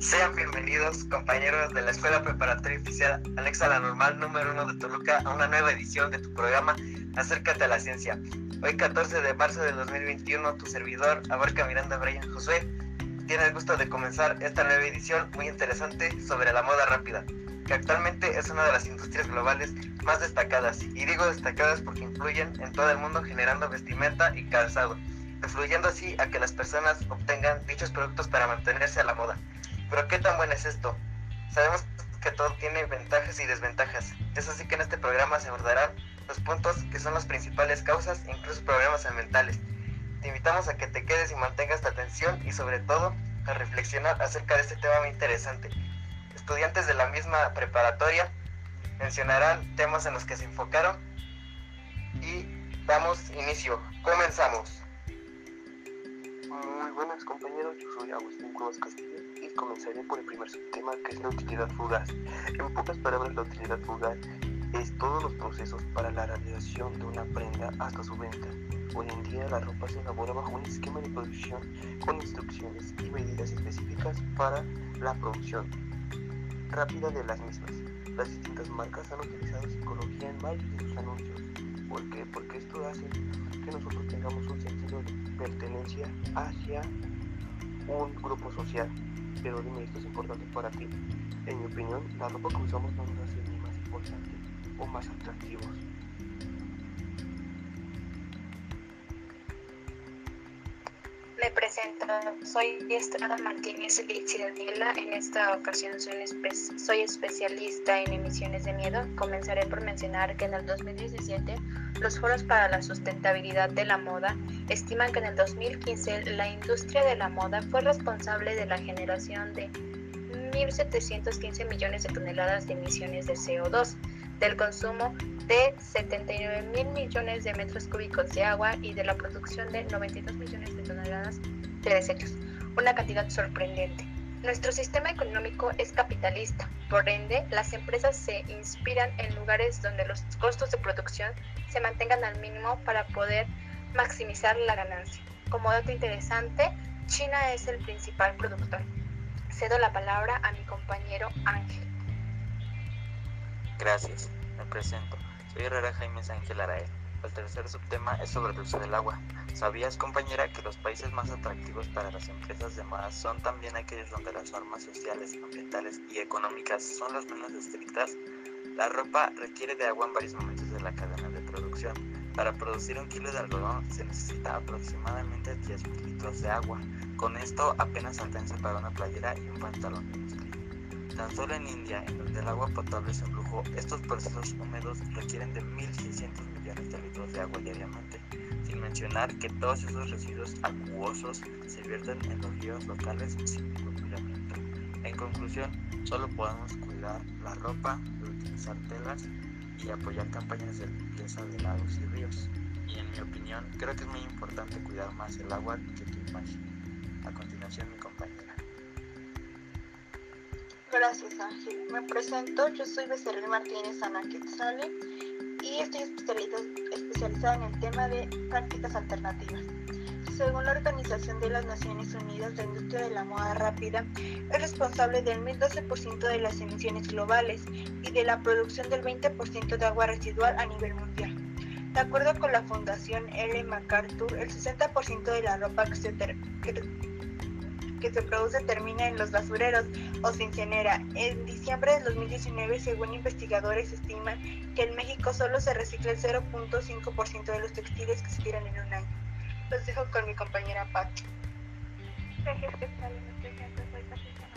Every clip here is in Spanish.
Sean bienvenidos, compañeros de la Escuela Preparatoria Oficial Alexa la Normal número 1 de Toluca, a una nueva edición de tu programa Acércate a la Ciencia. Hoy, 14 de marzo de 2021, tu servidor, Abarca Miranda Brian Josué, tiene el gusto de comenzar esta nueva edición muy interesante sobre la moda rápida, que actualmente es una de las industrias globales más destacadas. Y digo destacadas porque influyen en todo el mundo generando vestimenta y calzado, influyendo así a que las personas obtengan dichos productos para mantenerse a la moda. Pero ¿qué tan bueno es esto? Sabemos que todo tiene ventajas y desventajas. Es así que en este programa se abordarán los puntos que son las principales causas e incluso problemas ambientales te invitamos a que te quedes y mantengas tu atención y sobre todo a reflexionar acerca de este tema muy interesante. Estudiantes de la misma preparatoria mencionarán temas en los que se enfocaron y damos inicio. Comenzamos. Muy buenas compañeros, yo soy Agustín Cuevas Castillo comenzaré por el primer subtema que es la utilidad fugaz. En pocas palabras, la utilidad fugaz es todos los procesos para la realización de una prenda hasta su venta Hoy en día la ropa se elabora bajo un esquema de producción con instrucciones y medidas específicas para la producción rápida de las mismas. Las distintas marcas han utilizado psicología en varios de sus anuncios. ¿Por qué? Porque esto hace que nosotros tengamos un sentido de pertenencia hacia un grupo social. Pero dime, ¿esto es importante para ti? En mi opinión, la ropa que usamos no nos hace ni más importante o más atractivos. Me presento, soy Estrada Martínez Daniela. En esta ocasión soy, soy, especialista en emisiones de miedo. Comenzaré por mencionar que en el 2017 los foros para la sustentabilidad de la moda estiman que en el 2015 la industria de la moda fue responsable de la generación de 1.715 millones de toneladas de emisiones de CO2 del consumo de 79 mil millones de metros cúbicos de agua y de la producción de 92 millones de toneladas de desechos, una cantidad sorprendente. Nuestro sistema económico es capitalista, por ende, las empresas se inspiran en lugares donde los costos de producción se mantengan al mínimo para poder maximizar la ganancia. Como dato interesante, China es el principal productor. Cedo la palabra a mi compañero Ángel. Gracias, me presento. Soy Herrera Jaime Ángel Arael. El tercer subtema es sobre el uso del agua. ¿Sabías, compañera, que los países más atractivos para las empresas de moda son también aquellos donde las normas sociales, ambientales y económicas son las menos estrictas? La ropa requiere de agua en varios momentos de la cadena de producción. Para producir un kilo de algodón se necesita aproximadamente 10 litros de agua. Con esto apenas alcanza para una playera y un pantalón Tan solo en India, en donde el agua potable es un lujo, estos procesos húmedos requieren de 1.600 millones de litros de agua diariamente, sin mencionar que todos esos residuos acuosos se vierten en los ríos locales sin ningún. En conclusión, solo podemos cuidar la ropa, utilizar telas y apoyar campañas de limpieza de lagos y ríos. Y en mi opinión, creo que es muy importante cuidar más el agua que tu imagen. A continuación, mi compañera. Gracias Ángel. Me presento, yo soy Becerril Martínez Ana Quetzale y estoy especializada en el tema de prácticas alternativas. Según la Organización de las Naciones Unidas, la industria de la moda rápida es responsable del 1012% de las emisiones globales y de la producción del 20% de agua residual a nivel mundial. De acuerdo con la Fundación L. MacArthur, el 60% de la ropa que se, que se produce termina en los basureros o se incinera. En diciembre de 2019, según investigadores, estiman que en México solo se recicla el 0.5% de los textiles que se tiran en un año. Los dejo con mi compañera Patti. Gracias, que? Me presento, soy Patricia.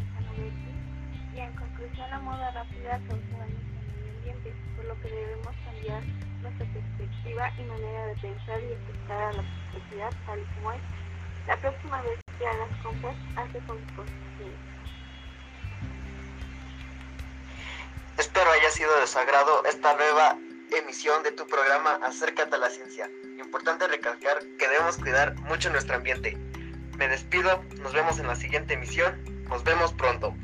Y en conclusión, la moda rápida causa daños al medio ambiente, por lo que debemos cambiar nuestra perspectiva y manera de pensar y aceptar a la sociedad tal y como es. La próxima vez que hagas compras, hace Espero haya sido de su agrado esta nueva emisión de tu programa Acércate a la Ciencia. Importante recalcar que debemos cuidar mucho nuestro ambiente. Me despido, nos vemos en la siguiente emisión, nos vemos pronto.